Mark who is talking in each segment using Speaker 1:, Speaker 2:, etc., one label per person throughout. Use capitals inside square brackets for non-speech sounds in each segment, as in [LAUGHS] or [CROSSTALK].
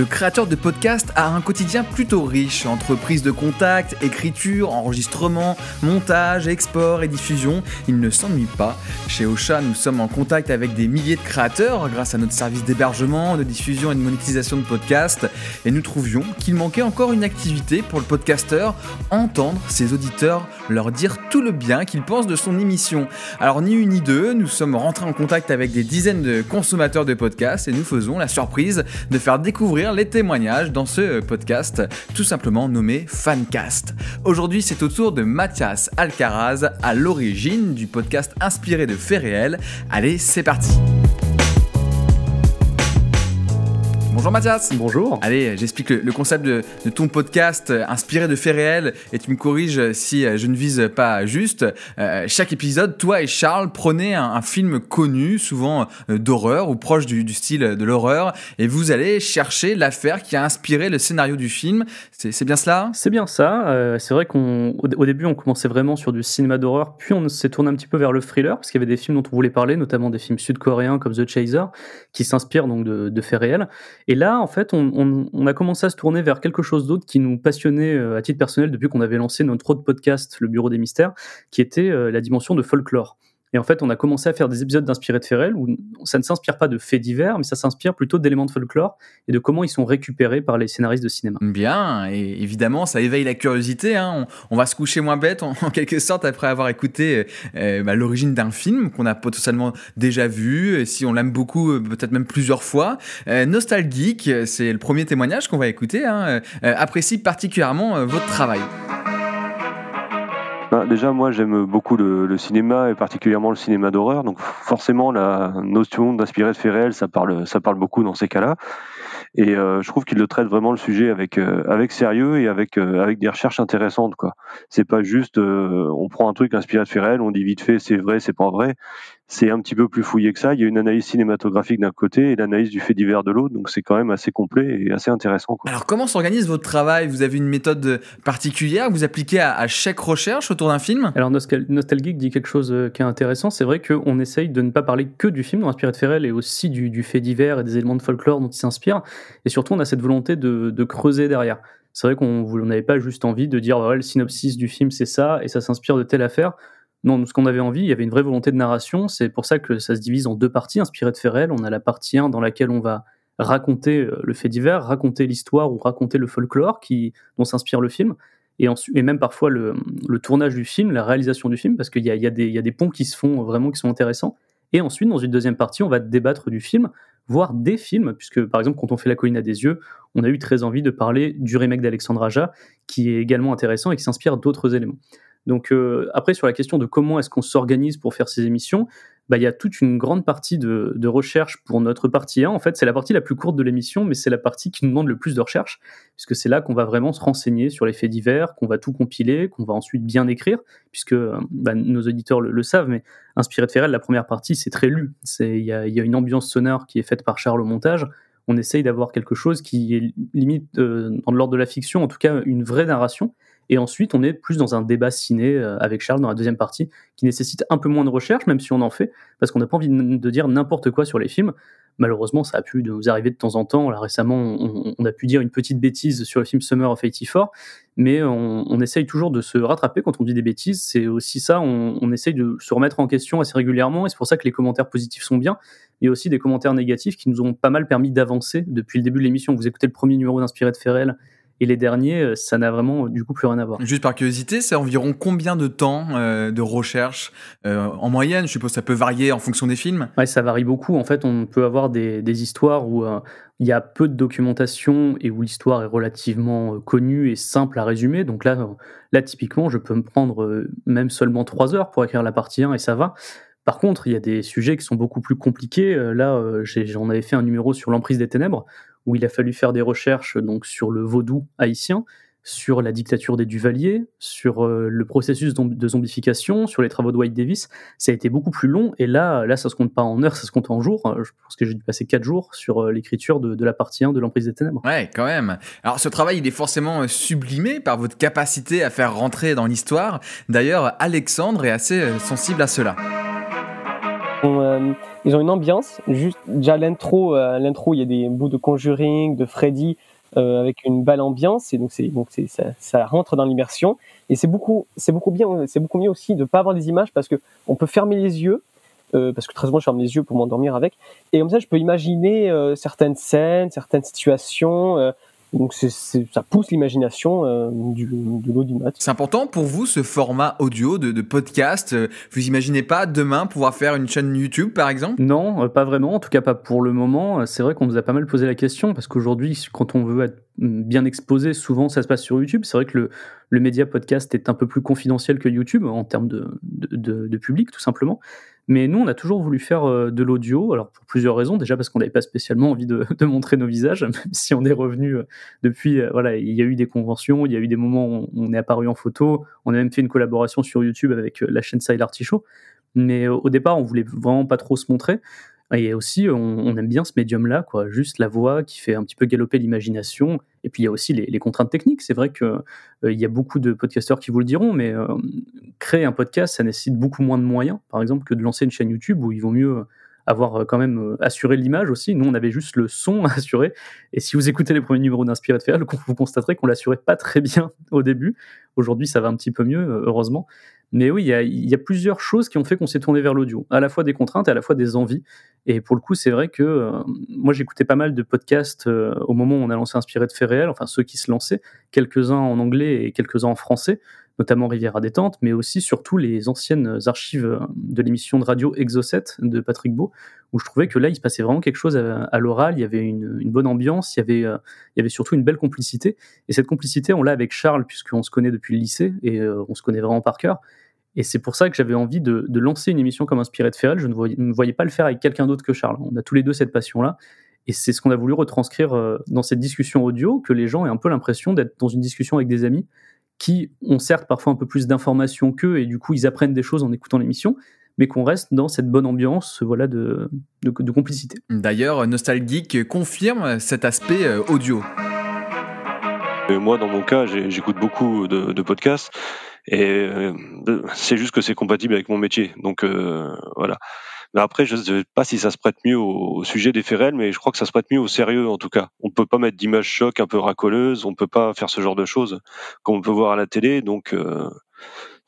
Speaker 1: Le créateur de podcast a un quotidien plutôt riche entre prise de contact, écriture, enregistrement, montage, export et diffusion. Il ne s'ennuie pas. Chez Ocha, nous sommes en contact avec des milliers de créateurs grâce à notre service d'hébergement, de diffusion et de monétisation de podcasts. Et nous trouvions qu'il manquait encore une activité pour le podcasteur, entendre ses auditeurs leur dire tout le bien qu'ils pensent de son émission. Alors ni une ni deux, nous sommes rentrés en contact avec des dizaines de consommateurs de podcasts et nous faisons la surprise de faire découvrir les témoignages dans ce podcast, tout simplement nommé Fancast. Aujourd'hui, c'est au tour de Mathias Alcaraz, à l'origine du podcast inspiré de faits réels. Allez, c'est parti! Bonjour Mathias.
Speaker 2: Bonjour.
Speaker 1: Allez, j'explique le, concept de, ton podcast euh, inspiré de faits réels et tu me corriges si euh, je ne vise pas juste. Euh, chaque épisode, toi et Charles prenez un, film connu, souvent d'horreur ou proche du, style de l'horreur, et vous allez chercher l'affaire qui a inspiré le scénario du film. C'est bien cela?
Speaker 2: C'est bien ça. c'est vrai qu'au au début, on commençait vraiment sur du cinéma d'horreur, puis on s'est tourné un petit peu vers le thriller, parce qu'il y avait des films dont on voulait parler, notamment des films sud-coréens comme The Chaser, qui s'inspirent donc de, de faits réels. Et là, en fait, on, a commencé à se tourner vers quelque chose d'autre qui nous passionnait euh, à titre personnel depuis qu'on avait lancé notre autre podcast, Le Bureau des Mystères, qui était euh, la dimension de folklore. Et en fait, on a commencé à faire des épisodes d'Inspiré de Ferrel où ça ne s'inspire pas de faits divers, mais ça s'inspire plutôt d'éléments de folklore et de comment ils sont récupérés par les scénaristes de cinéma.
Speaker 1: Bien, et évidemment, ça éveille la curiosité. Hein. On, va se coucher moins bête, [LAUGHS] en, quelque sorte, après avoir écouté euh, bah, l'origine d'un film qu'on a potentiellement déjà vu, si on l'aime beaucoup, euh, peut-être même plusieurs fois. Euh, Nostalgique, c'est le premier témoignage qu'on va écouter, hein, apprécie particulièrement votre travail.
Speaker 3: Bah, déjà, moi, j'aime beaucoup le, cinéma et particulièrement le cinéma d'horreur. Donc, forcément, la notion d'inspirer de faits réels, ça parle, ça parle beaucoup dans ces cas-là. Et euh, je trouve qu'il le traite vraiment le sujet avec euh, avec sérieux et avec euh, avec des recherches intéressantes quoi. C'est pas juste on prend un truc inspiré de faits réels, on dit vite fait c'est vrai, c'est pas vrai c'est un petit peu plus fouillé que ça. Il y a une analyse cinématographique d'un côté et l'analyse du fait divers de l'autre, donc c'est quand même assez complet et assez intéressant.
Speaker 1: Alors comment s'organise votre travail? Vous avez une méthode particulière? Que vous appliquez à, chaque recherche autour d'un film?
Speaker 2: Alors Nostalgique dit quelque chose euh, qui est intéressant, c'est vrai qu'on essaye de ne pas parler que du film inspiré de Ferrel et aussi du, fait divers et des éléments de folklore dont il s'inspire, et surtout on a cette volonté de, creuser derrière. C'est vrai qu'on n'avait pas juste envie de dire le synopsis du film c'est ça et ça s'inspire de telle affaire non, ce qu'on avait envie, il y avait une vraie volonté de narration. C'est pour ça que ça se divise en deux parties inspirées de Ferrel. On a la partie 1 dans laquelle on va raconter euh, le fait divers, raconter l'histoire ou raconter le folklore qui, dont s'inspire le film. Et, et même parfois le, tournage du film, la réalisation du film, parce qu'il y a, y, a des ponts qui se font vraiment qui sont intéressants. Et ensuite, dans une deuxième partie, on va débattre du film, voire des films, puisque par exemple, quand on fait La colline à des yeux, on a eu très envie de parler du remake d'Alexandre Aja, qui est également intéressant et qui s'inspire d'autres éléments. Donc euh, après, sur la question de comment est-ce qu'on s'organise pour faire ces émissions, bah, il y a toute une grande partie de, recherche pour notre partie 1. En fait, c'est la partie la plus courte de l'émission, mais c'est la partie qui nous demande le plus de recherche, puisque c'est là qu'on va vraiment se renseigner sur les faits divers, qu'on va tout compiler, qu'on va ensuite bien écrire, puisque bah, nos auditeurs le, savent, mais Inspiré de Ferrel, la première partie, c'est très lu. Il y a, une ambiance sonore qui est faite par Charles au montage. On essaye d'avoir quelque chose qui est limite euh, dans l'ordre de la fiction, en tout cas une vraie narration. Et ensuite, on est plus dans un débat ciné euh, avec Charles dans la deuxième partie, qui nécessite un peu moins de recherche, même si on en fait, parce qu'on n'a pas envie de dire n'importe quoi sur les films. Malheureusement, ça a pu nous arriver de temps en temps. Récemment, on, a pu dire une petite bêtise sur le film Summer of 84, mais on, essaye toujours de se rattraper quand on dit des bêtises. C'est aussi ça, on, on, essaye de se remettre en question assez régulièrement, et c'est pour ça que les commentaires positifs sont bien. Il y a aussi des commentaires négatifs qui nous ont pas mal permis d'avancer depuis le début de l'émission. Vous écoutez le premier numéro d'Inspiré de Ferrel, et les derniers, euh, ça n'a vraiment du coup plus rien à voir.
Speaker 1: Juste par curiosité, c'est environ combien de temps euh, de recherche euh, en moyenne? Je suppose que ça peut varier en fonction des films.
Speaker 2: Ouais, ça varie beaucoup. En fait, on peut avoir des, des histoires où il y a peu de documentation et où l'histoire est relativement connue et simple à résumer. Donc là, là typiquement, je peux me prendre même seulement trois heures pour écrire la partie 1 et ça va. Par contre, il y a des sujets qui sont beaucoup plus compliqués. Là, j'en avais fait un numéro sur l'emprise des ténèbres, où il a fallu faire des recherches donc sur le vaudou haïtien, sur la dictature des Duvaliers, sur euh, le processus de zombification, sur les travaux de White Davis. Ça a été beaucoup plus long et là, là, ça se compte pas en heures, ça se compte en jours. Je pense que j'ai dû passer quatre jours sur euh, l'écriture de, la partie 1 de l'emprise des ténèbres.
Speaker 1: Ouais, quand même. Alors ce travail, il est forcément euh, sublimé par votre capacité à faire rentrer dans l'histoire. D'ailleurs, Alexandre est assez sensible à cela.
Speaker 4: Ils ont une ambiance. Juste déjà l'intro, l'intro, il y a des bouts de Conjuring, de Freddy. avec une belle ambiance et donc donc ça, ça, rentre dans l'immersion et c'est beaucoup c'est beaucoup bien c'est beaucoup mieux aussi de pas avoir des images parce que on peut fermer les yeux euh, parce que très souvent je ferme les yeux pour m'endormir avec. Et comme ça, je peux imaginer euh, certaines scènes, certaines situations. Euh, donc c'est, ça pousse l'imagination du, de l'audimat.
Speaker 1: C'est important pour vous ce format audio de, de podcast. Vous imaginez pas demain pouvoir faire une chaîne YouTube par exemple?
Speaker 2: Non, pas vraiment. En tout cas pas pour le moment. C'est vrai qu'on nous a pas mal posé la question parce qu'aujourd'hui, quand on veut être bien exposé, souvent ça se passe sur YouTube. C'est vrai que le, le média podcast est un peu plus confidentiel que YouTube en termes de, de, de public tout simplement. Mais nous, on a toujours voulu faire euh, de l'audio, alors pour plusieurs raisons. Déjà parce qu'on n'avait pas spécialement envie de, [LAUGHS] montrer nos visages, [LAUGHS] même si on est revenu euh, depuis. Euh, voilà, il y a eu des conventions, il y a eu des moments où on est apparu en photo. On a même fait une collaboration sur YouTube avec la chaîne Side Artichaut. Mais au départ, on voulait vraiment pas trop se montrer. Et aussi, on, aime bien ce médium-là, quoi. Juste la voix qui fait un petit peu galoper l'imagination. Et puis, il y a aussi les, contraintes techniques. C'est vrai qu'il euh, y a beaucoup de podcasteurs qui vous le diront, mais euh, créer un podcast, ça nécessite beaucoup moins de moyens, par exemple, que de lancer une chaîne YouTube où il vaut mieux avoir euh, quand même assuré l'image aussi. Nous, on avait juste le son [LAUGHS] à assurer. Et si vous écoutez les premiers numéros d'Inspiré de Féral, [LAUGHS] vous constaterez qu'on l'assurait pas très bien [LAUGHS] au début. Aujourd'hui, ça va un petit peu mieux, heureusement. Mais oui, il y a, plusieurs choses qui ont fait qu'on s'est tourné vers l'audio, à la fois des contraintes et à la fois des envies. Et pour le coup, c'est vrai que euh, moi, j'écoutais pas mal de podcasts euh, au moment où on a lancé Inspiré de faits réels, enfin ceux qui se lançaient, quelques-uns en anglais et quelques-uns en français, notamment Rivière à détente, mais aussi surtout les anciennes archives euh, de l'émission de radio Exocet de Patrick Beau, où je trouvais que là, il se passait vraiment quelque chose à, l'oral, il y avait une, bonne ambiance, il y, avait, il y avait surtout une belle complicité. Et cette complicité, on l'a avec Charles, puisqu'on se connaît depuis le lycée et on se connaît vraiment par cœur. Et c'est pour ça que j'avais envie de, lancer une émission comme Inspiré de Ferrel. Je ne voyais, me voyais pas le faire avec quelqu'un d'autre que Charles. On a tous les deux cette passion-là. Et c'est ce qu'on a voulu retranscrire euh, dans cette discussion audio, que les gens aient un peu l'impression d'être dans une discussion avec des amis qui ont certes parfois un peu plus d'informations qu'eux, et du coup ils apprennent des choses en écoutant l'émission, mais qu'on reste dans cette bonne ambiance voilà, de, de, complicité.
Speaker 1: D'ailleurs, Nostalgique confirme cet aspect euh, audio.
Speaker 3: moi, dans mon cas, j'écoute beaucoup de, de podcasts et euh, c'est juste que c'est compatible avec mon métier. Donc euh, voilà. Mais après, je ne sais pas si ça se prête mieux au, sujet des FRL, mais je crois que ça se prête mieux au sérieux en tout cas. On ne peut pas mettre d'images choc un peu racoleuses, on ne peut pas faire ce genre de choses comme on peut voir à la télé. Donc euh,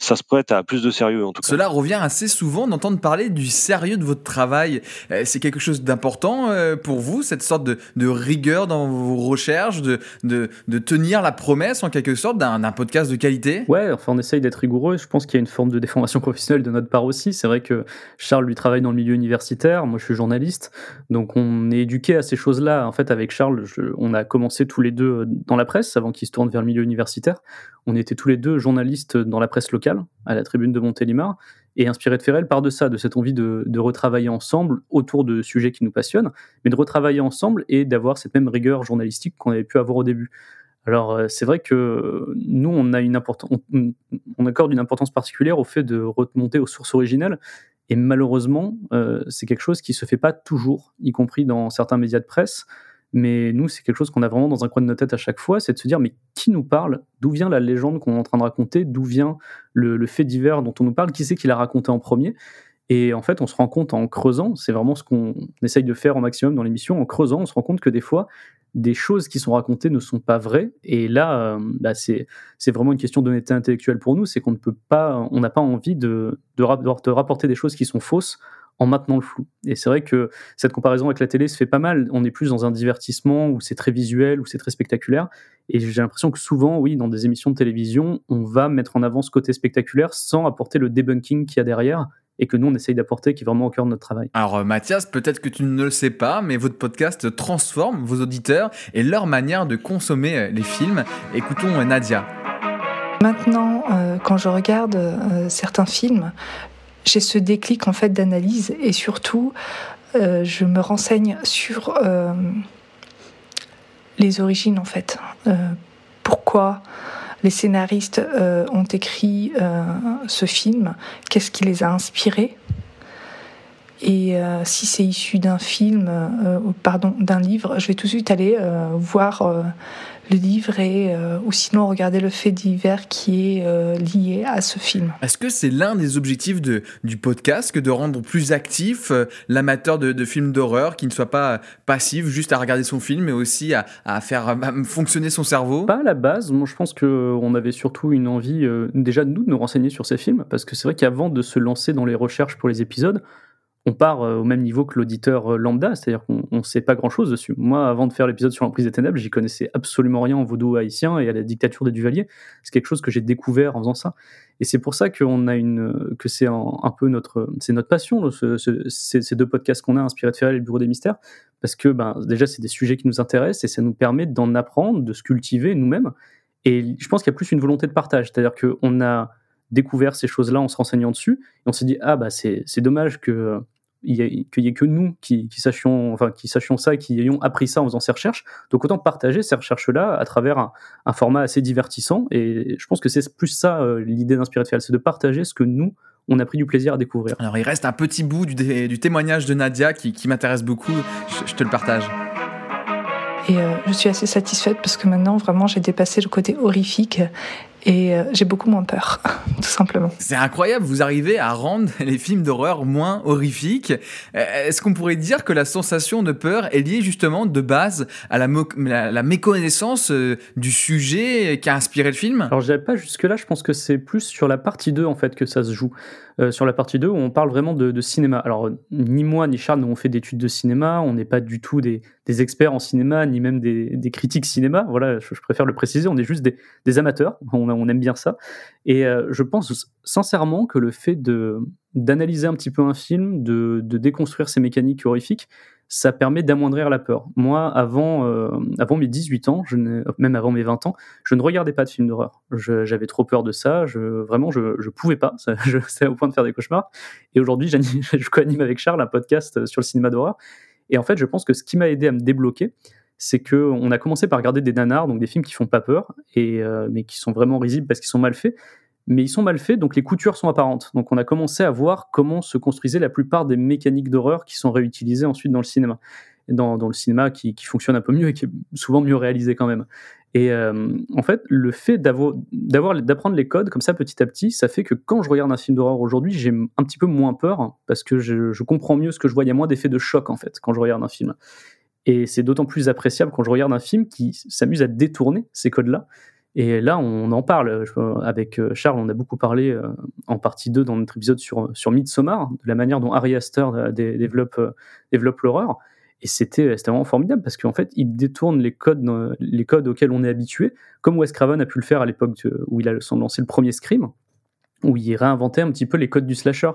Speaker 3: ça se prête à plus de sérieux en tout cas.
Speaker 1: Cela revient assez souvent d'entendre parler du sérieux de votre travail. Euh, c'est quelque chose d'important euh, pour vous, cette sorte de, de, rigueur dans vos recherches, de, de, de, tenir la promesse en quelque sorte d'un podcast de qualité?
Speaker 2: Ouais, enfin on essaye d'être rigoureux. Je pense qu'il y a une forme de déformation [LAUGHS] professionnelle de notre part aussi. C'est vrai que Charles lui travaille dans le milieu universitaire, moi je suis journaliste, donc on est éduqué à ces choses-là. En fait, avec Charles, on a commencé tous les deux dans la presse avant qu'il se tourne vers le milieu universitaire. On était tous les deux journalistes dans la presse locale à la tribune de Montélimar, et inspiré de Ferrel part de ça, de cette envie de, retravailler ensemble autour de sujets qui nous passionnent, mais de retravailler ensemble et d'avoir cette même rigueur journalistique qu'on avait pu avoir au début. Alors euh, c'est vrai que nous on accorde une importance particulière au fait de remonter aux sources originales et malheureusement euh, c'est quelque chose qui se fait pas toujours, y compris dans certains médias de presse. Mais nous, c'est quelque chose qu'on a vraiment dans un coin de notre tête à chaque fois, c'est de se dire, mais qui nous parle? D'où vient la légende qu'on est en train de raconter? D'où vient le, fait divers dont on nous parle? Qui c'est qui l'a raconté en premier? Et en fait, on se rend compte en creusant, c'est vraiment ce qu'on essaye de faire au maximum dans l'émission, en creusant, on se rend compte que des fois, des choses qui sont racontées ne sont pas vraies. Et là, euh, bah, c'est vraiment une question d'honnêteté intellectuelle pour nous, c'est qu'on ne peut pas, on n'a pas envie de, de, de rapporter des choses qui sont fausses en maintenant le flou. Et c'est vrai que cette comparaison avec la télé se fait pas mal. On est plus dans un divertissement où c'est très visuel, où c'est très spectaculaire. Et j'ai l'impression que souvent, oui, dans des émissions de télévision, on va mettre en avant ce côté spectaculaire sans apporter le debunking qu'il y a derrière et que nous on essaye d'apporter qui est vraiment au cœur de notre travail.
Speaker 1: Alors euh, Mathias, peut-être que tu ne le sais pas, mais votre podcast transforme vos auditeurs et leur manière de consommer euh, les films. Écoutons euh, Nadia.
Speaker 5: Maintenant, quand je regarde certains films, j'ai ce déclic en fait d'analyse et surtout euh, je me renseigne sur euh, les origines en fait. Euh, pourquoi les scénaristes ont écrit ce film Qu'est-ce qui les a inspirés et si c'est issu d'un film, pardon, d'un livre, je vais tout de suite aller voir le livre et ou sinon regarder le fait divers qui est lié à ce film.
Speaker 1: Est-ce que c'est l'un des objectifs de, du podcast que de rendre plus actif l'amateur de, de, films d'horreur, qui ne soit pas passif juste à regarder son film, mais aussi à, à faire fonctionner son cerveau?
Speaker 2: Pas à la base. Moi, je pense qu'on avait surtout une envie déjà de nous de nous renseigner sur ces films, parce que c'est vrai qu'avant de se lancer dans les recherches pour les épisodes, on part euh, au même niveau que l'auditeur euh, lambda, c'est-à-dire qu'on ne sait pas grand-chose dessus. Moi, avant de faire l'épisode sur l'emprise des ténèbres, j'y connaissais absolument rien en vaudou haïtien et à la dictature des Duvaliers. C'est quelque chose que j'ai découvert en faisant ça. Et c'est pour ça qu'on a une, que c'est un, peu notre, c'est notre passion, ces, deux podcasts qu'on a, Inspiré de Ferrel et le Bureau des Mystères, parce que ben, déjà, c'est des sujets qui nous intéressent et ça nous permet d'en apprendre, de se cultiver nous-mêmes. Et je pense qu'il y a plus une volonté de partage, c'est-à-dire qu'on a découvert ces choses-là en se renseignant dessus. Et on s'est dit, ah bah c'est dommage que il n'y ait que nous qui, qui, sachions, enfin, qui sachions ça, qui ayons appris ça en faisant ces recherches. Donc autant partager ces recherches-là à travers un, format assez divertissant. Et je pense que c'est plus ça euh, l'idée d'Inspirer de c'est de partager ce que nous, on a pris du plaisir à découvrir.
Speaker 1: Alors il reste un petit bout du, du témoignage de Nadia qui, qui m'intéresse beaucoup. je, te le partage.
Speaker 5: Et euh, je suis assez satisfaite parce que maintenant, vraiment, j'ai dépassé le côté horrifique et euh, j'ai beaucoup moins peur, [LAUGHS] tout simplement.
Speaker 1: C'est incroyable, vous arrivez à rendre [LAUGHS] les films d'horreur moins horrifiques. Euh, est-ce qu'on pourrait dire que la sensation de peur est liée justement de base à la, la, méconnaissance euh, du sujet qui a inspiré le film?
Speaker 2: Alors je pas jusque-là, je pense que c'est plus sur la partie 2 en fait que ça se joue. sur la partie 2 où on parle vraiment de, cinéma. Alors ni moi ni Charles n'avons fait d'études de cinéma, on n'est pas du tout des, experts en cinéma, ni même des, critiques cinéma. Voilà, je, préfère le préciser, on est juste des, des amateurs. [LAUGHS] On aime bien ça. Et euh, je pense sincèrement que le fait de d'analyser un petit peu un film, de, déconstruire ses mécaniques horrifiques, ça permet d'amoindrir la peur. Moi, avant, euh, avant mes 18 ans, je même avant mes 20 ans, je ne regardais pas de films d'horreur. J'avais trop peur de ça. Je, vraiment, je ne pouvais pas. [LAUGHS] C'était au point de faire des cauchemars. Et aujourd'hui, [LAUGHS] je co-anime avec Charles un podcast sur le cinéma d'horreur. Et en fait, je pense que ce qui m'a aidé à me débloquer, c'est que on a commencé par regarder des nanars, donc des films qui font pas peur, et, euh, mais qui sont vraiment risibles parce qu'ils sont mal faits. Mais ils sont mal faits, donc les coutures sont apparentes. Donc on a commencé à voir comment se construisaient la plupart des mécaniques d'horreur qui sont réutilisées ensuite dans le cinéma. Dans, le cinéma qui, fonctionne un peu mieux et qui est souvent mieux réalisé quand même. Et euh, en fait, le fait d'apprendre les codes comme ça petit à petit, ça fait que quand je regarde un film d'horreur aujourd'hui, j'ai un petit peu moins peur parce que je, comprends mieux ce que je vois. Il y a moins d'effet de choc en fait quand je regarde un film. Et c'est d'autant plus appréciable quand je regarde un film qui s'amuse à détourner ces codes-là. Et là, on en parle. Avec euh, Charles, on a beaucoup parlé euh, en partie 2 dans notre épisode sur, sur Midsommar, de la manière dont Aster euh, développe, développe l'horreur. Et c'était vraiment formidable parce qu'en fait, il détourne les codes, les codes auxquels on est habitué, comme Wes Craven a pu le faire à l'époque où il a lancé le premier Scream où il réinventait un petit peu les codes du slasher.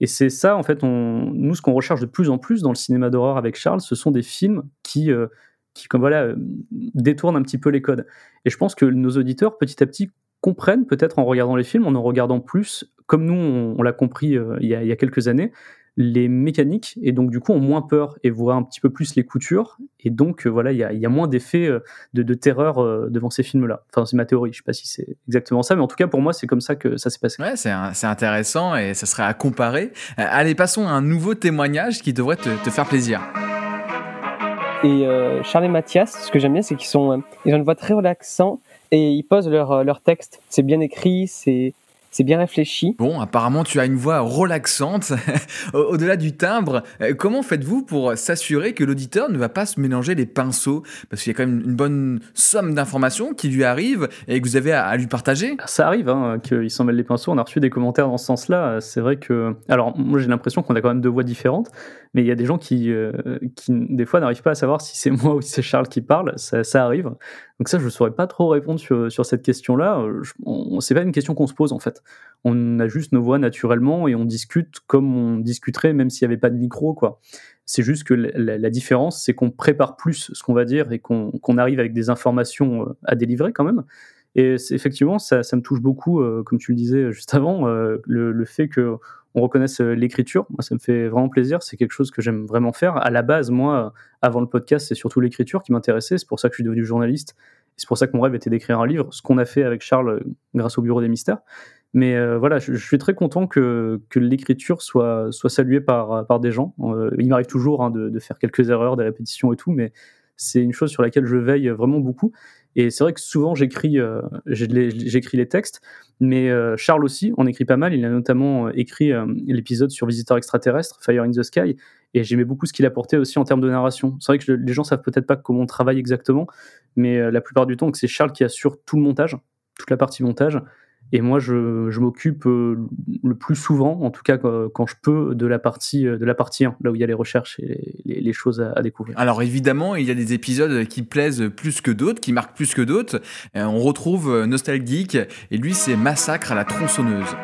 Speaker 2: Et c'est ça, en fait, nous, ce qu'on recherche de plus en plus dans le cinéma d'horreur avec Charles, ce sont des films qui, euh, qui comme voilà, euh, détournent un petit peu les codes. Et je pense que nos auditeurs, petit à petit, comprennent, peut-être en regardant les films, en en regardant plus, comme nous, on, l'a compris euh, il y a quelques années, les mécaniques et donc du coup ont moins peur et voient un petit peu plus les coutures. Et donc euh, voilà il y a, y a, moins d'effets euh, de, de, terreur euh, devant ces films là enfin c'est ma théorie je sais pas si c'est exactement ça mais en tout cas pour moi c'est comme ça que ça s'est passé.
Speaker 1: Ouais c'est intéressant et ça serait à comparer. Allez passons à un nouveau témoignage qui devrait te, te faire plaisir.
Speaker 4: Et Charles et Mathias ce que j'aime bien c'est qu'ils sont ils ont une voix très relaxante et ils posent leur, leur texte. C'est bien écrit c'est c'est bien réfléchi.
Speaker 1: Bon, apparemment tu as une voix relaxante. [LAUGHS] Au-delà du timbre, euh, comment faites-vous pour s'assurer que l'auditeur ne va pas se mélanger les pinceaux? Parce qu'il y a quand même une bonne somme d'informations qui lui arrivent et que vous avez à, lui partager.
Speaker 2: Ça arrive hein, qu'il s'en mêle les pinceaux. On a reçu des commentaires dans ce sens-là. C'est vrai que... Alors moi j'ai l'impression qu'on a quand même deux voix différentes, mais il y a des gens qui, euh, qui des fois n'arrivent pas à savoir si c'est [LAUGHS] moi ou si c'est Charles qui parle. Ça, ça arrive. Donc ça, je ne saurais pas trop répondre sur, sur cette question-là. C'est pas une question qu'on se pose en fait. On a juste nos voix naturellement et on discute comme on discuterait même s'il n'y avait pas de micro, quoi. C'est juste que la, différence, c'est qu'on prépare plus ce qu'on va dire et qu'on arrive avec des informations euh, à délivrer quand même. Et effectivement, ça, me touche beaucoup, euh, comme tu le disais juste avant, euh, le, fait que on reconnaisse l'écriture. Moi, ça me fait vraiment plaisir. C'est quelque chose que j'aime vraiment faire. À la base, moi, avant le podcast, c'est surtout l'écriture qui m'intéressait. C'est pour ça que je suis devenu journaliste. C'est pour ça que mon rêve était d'écrire un livre, ce qu'on a fait avec Charles euh, grâce au Bureau des Mystères. Mais euh, voilà, je, suis très content que, l'écriture soit, saluée par, des gens. Euh, il m'arrive toujours hein, de, de, faire quelques erreurs, des répétitions et tout, mais c'est une chose sur laquelle je veille vraiment beaucoup. Et c'est vrai que souvent j'écris euh, j'écris les textes, mais euh, Charles aussi en écrit pas mal. Il a notamment euh, écrit l'épisode sur Visiteur extraterrestre, Fire in the Sky, et j'aimais beaucoup ce qu'il apportait aussi en termes de narration. C'est vrai que les gens savent peut-être pas comment on travaille exactement, mais la plupart du temps, c'est Charles qui assure tout le montage, toute la partie montage. Et moi, je, m'occupe euh, le plus souvent, en tout cas quand je peux, de la partie euh, de la partie 1, là où il y a les recherches et les, choses à, découvrir.
Speaker 1: Alors évidemment, il y a des épisodes qui plaisent plus que d'autres, qui marquent plus que d'autres. Euh, on retrouve Nostalgeek, et lui, c'est Massacre à la tronçonneuse.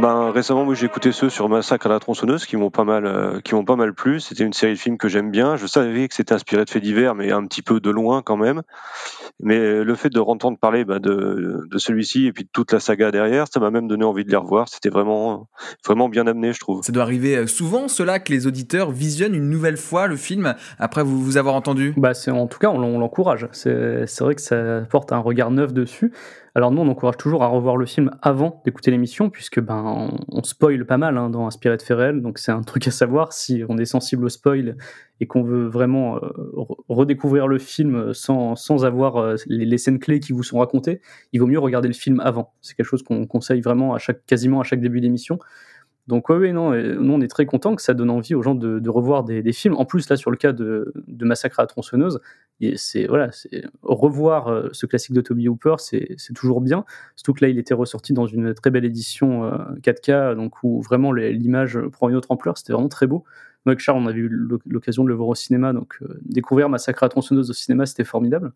Speaker 3: Ben, récemment, j'ai écouté ceux sur Massacre à la tronçonneuse qui m'ont pas mal, qui m'ont pas mal plu. C'était une série de films que j'aime bien. Je savais que c'était inspiré de faits divers, mais un petit peu de loin quand même. Mais le fait de entendre parler bah, de, de celui-ci et puis de toute la saga derrière, ça m'a même donné envie de les revoir. C'était vraiment, vraiment bien amené, je trouve.
Speaker 1: Ça doit arriver euh, souvent, cela, que les auditeurs visionnent une nouvelle fois le film après vous, vous avoir entendu
Speaker 2: bah, En tout cas, on l'encourage. C'est vrai que ça porte un regard neuf dessus. Alors nous, on encourage toujours à revoir le film avant d'écouter l'émission, puisque ben on, spoil pas mal hein, dans Inspiré de Ferrel, donc c'est un truc à savoir si on est sensible au spoil et qu'on veut vraiment euh, redécouvrir le film sans, avoir euh, les, scènes clés qui vous sont racontées, il vaut mieux regarder le film avant. C'est quelque chose qu'on conseille vraiment à chaque, quasiment à chaque début d'émission. Donc ouais, non, nous on est très content que ça donne envie aux gens de, revoir des, films. En plus là sur le cas de, Massacre à la tronçonneuse, c'est voilà, revoir euh, ce classique de Toby Hooper, c'est toujours bien. Surtout que là il était ressorti dans une très belle édition 4K, euh, donc où vraiment l'image prend une autre ampleur. C'était vraiment très beau. Moi avec Charles, on avait eu l'occasion de le voir au cinéma, donc euh, découvrir Massacre à la tronçonneuse au cinéma, c'était formidable.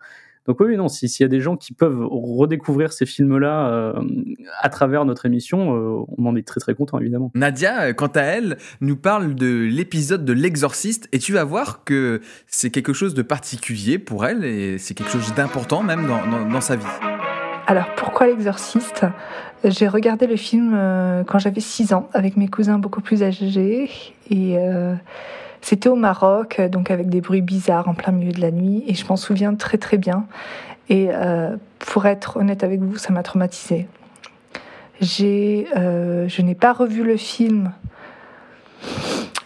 Speaker 2: Donc oui, non, s'il y a des gens qui peuvent redécouvrir ces films-là euh, à travers notre émission, euh, on en est très très content évidemment.
Speaker 1: Nadia, euh, quant à elle, nous parle de l'épisode de l'exorciste et tu vas voir que c'est quelque chose de particulier pour elle et c'est quelque chose d'important même dans, dans, sa vie.
Speaker 5: Alors pourquoi l'exorciste? J'ai regardé le film quand j'avais 6 ans avec mes cousins beaucoup plus âgés et c'était au Maroc, donc avec des bruits bizarres en plein milieu de la nuit, et je m'en souviens très très bien. Et euh, pour être honnête avec vous, ça m'a traumatisée. J'ai, euh, je n'ai pas revu le film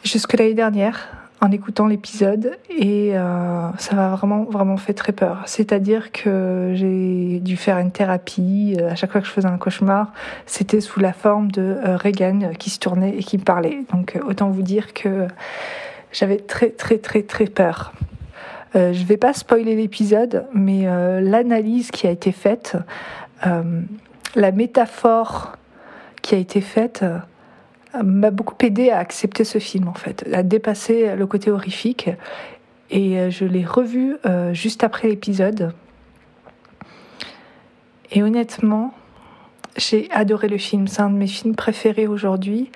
Speaker 5: jusque l'année dernière en écoutant l'épisode et euh, ça m'a vraiment vraiment fait très peur. C'est-à-dire que j'ai dû faire une thérapie à chaque fois que je faisais un cauchemar, c'était sous la forme de Reagan qui se tournait et qui me parlait. Donc autant vous dire que j'avais très très très très peur. Euh, je ne vais pas spoiler l'épisode, mais euh, l'analyse qui a été faite, euh, la métaphore qui a été faite, m'a beaucoup aidé à accepter ce film en fait, à dépasser le côté horrifique. Et je l'ai revu juste après l'épisode. Et honnêtement, j'ai adoré le film. C'est un de mes films préférés aujourd'hui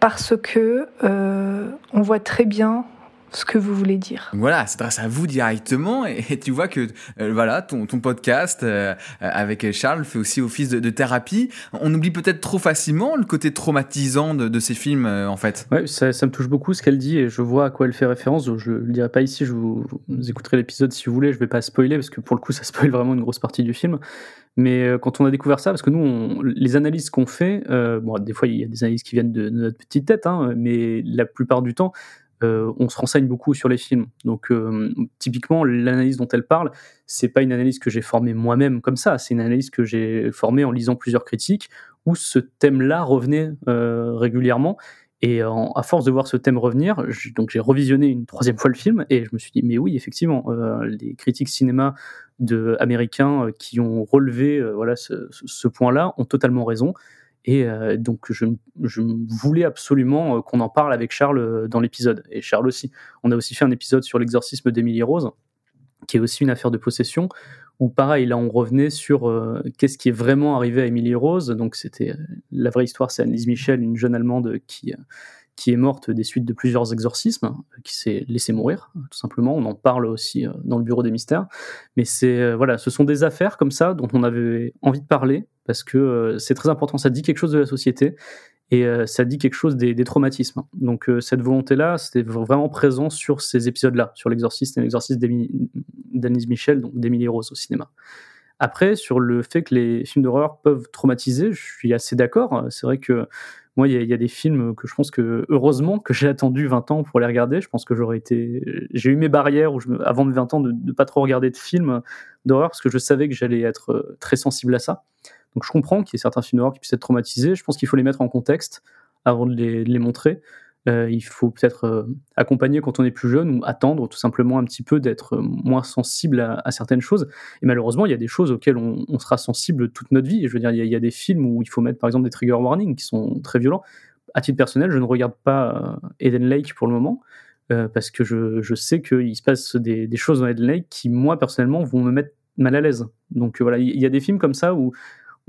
Speaker 5: parce que euh, on voit très bien ce que vous voulez dire.
Speaker 1: Voilà, c'est grâce à vous directement et, tu vois que euh, voilà ton, ton podcast euh, avec Charles fait aussi office de, thérapie. On oublie peut-être trop facilement le côté traumatisant de, ces films en fait.
Speaker 2: Ouais, ça, ça, me touche beaucoup ce qu'elle dit et je vois à quoi elle fait référence. Je le dirai pas ici, je vous, vous écouterez l'épisode si vous voulez. Je vais pas spoiler parce que pour le coup ça [LAUGHS] spoil vraiment une grosse partie du film. Mais euh, quand on a découvert ça, parce que nous, les analyses qu'on fait, euh, bon, des fois il y a des analyses qui viennent de, notre petite tête, hein, mais la plupart du temps, euh, on se renseigne beaucoup sur les films. Donc, typiquement, l'analyse dont elle parle, c'est pas une analyse que j'ai formée moi-même comme ça. C'est une analyse que j'ai formée en lisant plusieurs critiques où ce thème-là revenait régulièrement. Et à force de voir ce thème revenir, donc j'ai revisionné une troisième fois le film et je me suis dit mais oui effectivement les critiques cinéma américains euh, qui ont relevé euh, voilà ce, point-là ont totalement raison. Et euh, donc, je, je, voulais absolument qu'on en parle avec Charles dans l'épisode. Et Charles aussi. On a aussi fait un épisode sur l'exorcisme d'Emily Rose, qui est aussi une affaire de possession, où pareil, là, on revenait sur qu'est-ce qui est vraiment arrivé à Emily Rose. Donc, c'était la vraie histoire, c'est Annelise Michel, une jeune Allemande qui qui est morte des suites de plusieurs exorcismes, euh, qui s'est laissé mourir, tout simplement. On en parle aussi euh, dans le bureau des mystères. Mais c'est euh, voilà, ce sont des affaires comme ça dont on avait envie de parler parce que c'est très important. Ça dit quelque chose de la société et ça dit quelque chose des, traumatismes. Donc cette volonté-là, c'était vraiment présent sur ces épisodes-là, sur l'exorcisme et l'exorcisme d'Anise Michel, donc d'Émilie Rose au cinéma. Après, sur le fait que les films d'horreur peuvent traumatiser, je suis assez d'accord. C'est vrai que moi, il y, a des films que je pense que, heureusement, que j'ai attendu 20 ans pour les regarder. Je pense que j'aurais été. J'ai eu mes barrières où je avant de 20 ans de ne pas trop regarder de films d'horreur parce que je savais que j'allais être euh, très sensible à ça. Donc je comprends qu'il y ait certains films d'horreur qui puissent être traumatisés. Je pense qu'il faut les mettre en contexte avant de les montrer. Euh, il faut peut-être euh, accompagner quand on est plus jeune ou attendre tout simplement un petit peu d'être euh, moins sensible à, certaines choses. Et malheureusement, il y a des choses auxquelles on, sera sensible toute notre vie. je veux dire, il y, a, des films où il faut mettre par exemple des trigger warnings qui sont très violents. À titre personnel, je ne regarde pas Eden Lake pour le moment. parce que je, sais qu'il se passe des, choses dans Eden Lake qui, moi, personnellement, vont me mettre mal à l'aise. Donc voilà, il y a des films comme ça où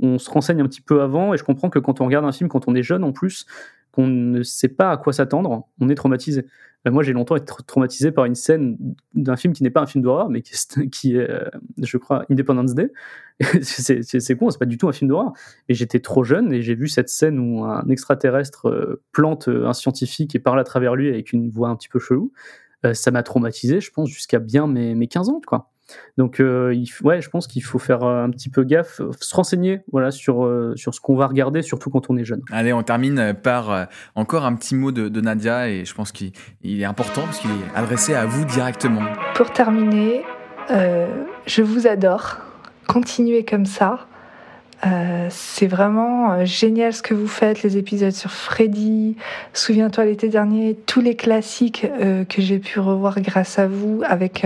Speaker 2: on se renseigne un petit peu avant, et je comprends que quand on regarde un film, quand on est jeune en plus, qu'on ne sait pas à quoi s'attendre, on est traumatisé. Euh, moi, j'ai longtemps été traumatisé par une scène d'un film qui n'est pas un film d'horreur, mais qui, est, euh, je crois, Independence Day. [LAUGHS] c'est con, c'est pas du tout un film d'horreur. Et j'étais trop jeune et j'ai vu cette scène où un extraterrestre euh, plante un scientifique et parle à travers lui avec une voix un petit peu chelou. ça m'a traumatisé, je pense, jusqu'à bien mes, mes 15 ans, quoi. Donc, euh, il, ouais, je pense qu'il faut faire euh, un petit peu gaffe, euh, se renseigner voilà, sur, sur ce qu'on va regarder, surtout quand on est jeune.
Speaker 1: Allez, on termine par encore un petit mot de, Nadia, et je pense qu'il est important parce qu'il est adressé à vous directement.
Speaker 5: Pour terminer, je vous adore. Continuez comme ça. c'est vraiment génial ce que vous faites, les épisodes sur Freddy. Souviens-toi l'été dernier, tous les classiques que j'ai pu revoir grâce à vous avec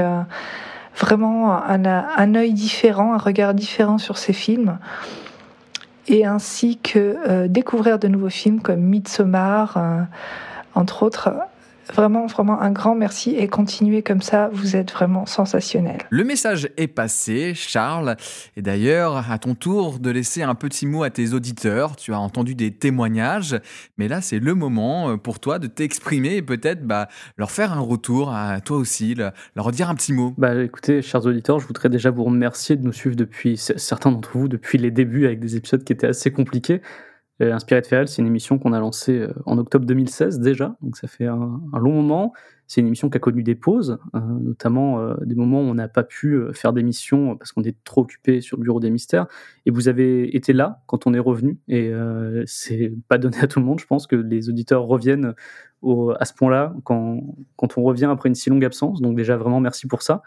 Speaker 5: vraiment un, un œil différent, un regard différent sur ces films. Et ainsi que euh, découvrir de nouveaux films comme Midsommar, euh, entre autres, Vraiment, vraiment un grand merci et continuez comme ça, vous êtes vraiment sensationnel.
Speaker 1: Le message est passé, Charles. Et d'ailleurs, à ton tour de laisser un petit mot à tes auditeurs. Tu as entendu des témoignages, mais là, c'est le moment euh, pour toi de t'exprimer et peut-être bah, leur faire un retour à toi aussi, leur dire un petit mot.
Speaker 2: Bah, écoutez, chers auditeurs, je voudrais déjà vous remercier de nous suivre depuis, certains d'entre vous, depuis les débuts avec des épisodes qui étaient assez compliqués. Euh, Inspiré de Ferrel, c'est une émission qu'on a lancée euh, en octobre 2016 déjà, donc ça fait un, long moment. C'est une émission qui a connu des pauses, euh, notamment des moments où on n'a pas pu faire d'émission parce qu'on est trop occupé sur le bureau des mystères. Et vous avez été là quand on est revenu, et c'est pas donné à tout le monde. Je pense que les auditeurs reviennent à ce point-là quand, quand on revient après une si longue absence. Donc déjà vraiment merci pour ça.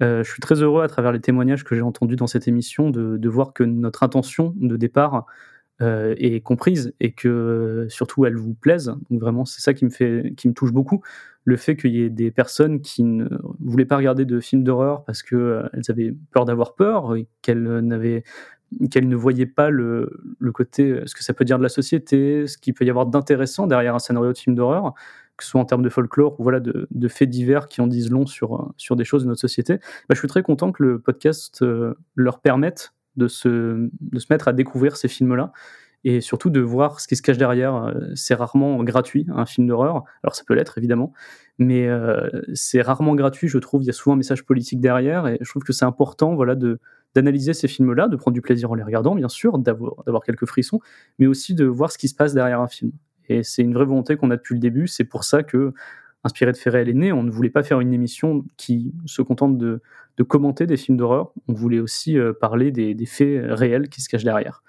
Speaker 2: je suis très heureux à travers les témoignages que j'ai entendus dans cette émission de voir que notre intention de départ euh, est comprise et que surtout elle vous plaise. Donc vraiment, c'est ça qui me fait, qui me touche beaucoup, le fait qu'il y ait des personnes qui ne voulaient pas regarder de films d'horreur parce que euh, elles avaient peur d'avoir peur, qu'elles n'avaient qu'elles ne voyaient pas le, le, côté, ce que ça peut dire de la société, ce qu'il peut y avoir d'intéressant derrière un scénario de film d'horreur, que ce soit en termes de folklore ou voilà de, de, faits divers qui en disent long sur, sur des choses de notre société. Bah, je suis très content que le podcast euh, leur permette de se, de se mettre à découvrir ces films-là et surtout de voir ce qui se cache derrière. Euh, c'est rarement gratuit, un film d'horreur. Alors ça peut l'être, évidemment, mais euh, c'est rarement gratuit, je trouve. Il y a souvent un message politique derrière, et je trouve que c'est important voilà, de, d'analyser ces films-là, de prendre du plaisir en les regardant, bien sûr, d'avoir, quelques frissons, mais aussi de voir ce qui se passe derrière un film. Et c'est une vraie volonté qu'on a depuis le début. C'est pour ça que inspiré de Ferrel est né. On ne voulait pas faire une émission qui se contente de, commenter des films d'horreur. On voulait aussi euh, parler des, faits réels qui se cachent derrière.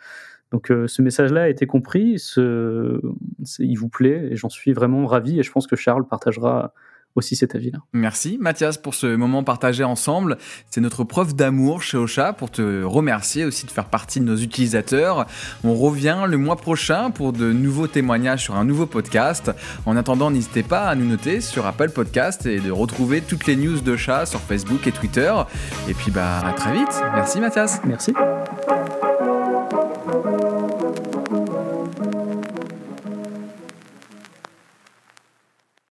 Speaker 2: Donc euh, ce message-là a été compris, il vous plaît, et j'en suis vraiment ravi, et je pense que Charles partagera aussi cet avis-là.
Speaker 1: Merci Mathias pour ce moment partagé ensemble. C'est notre preuve d'amour chez Ocha pour te remercier aussi de faire partie de nos utilisateurs. On revient le mois prochain pour de nouveaux témoignages sur un nouveau podcast. En attendant, n'hésitez pas à nous noter sur Apple Podcast et de retrouver toutes les news d'Ocha sur Facebook et Twitter. Et puis bah à très vite. Merci Mathias.
Speaker 2: Merci.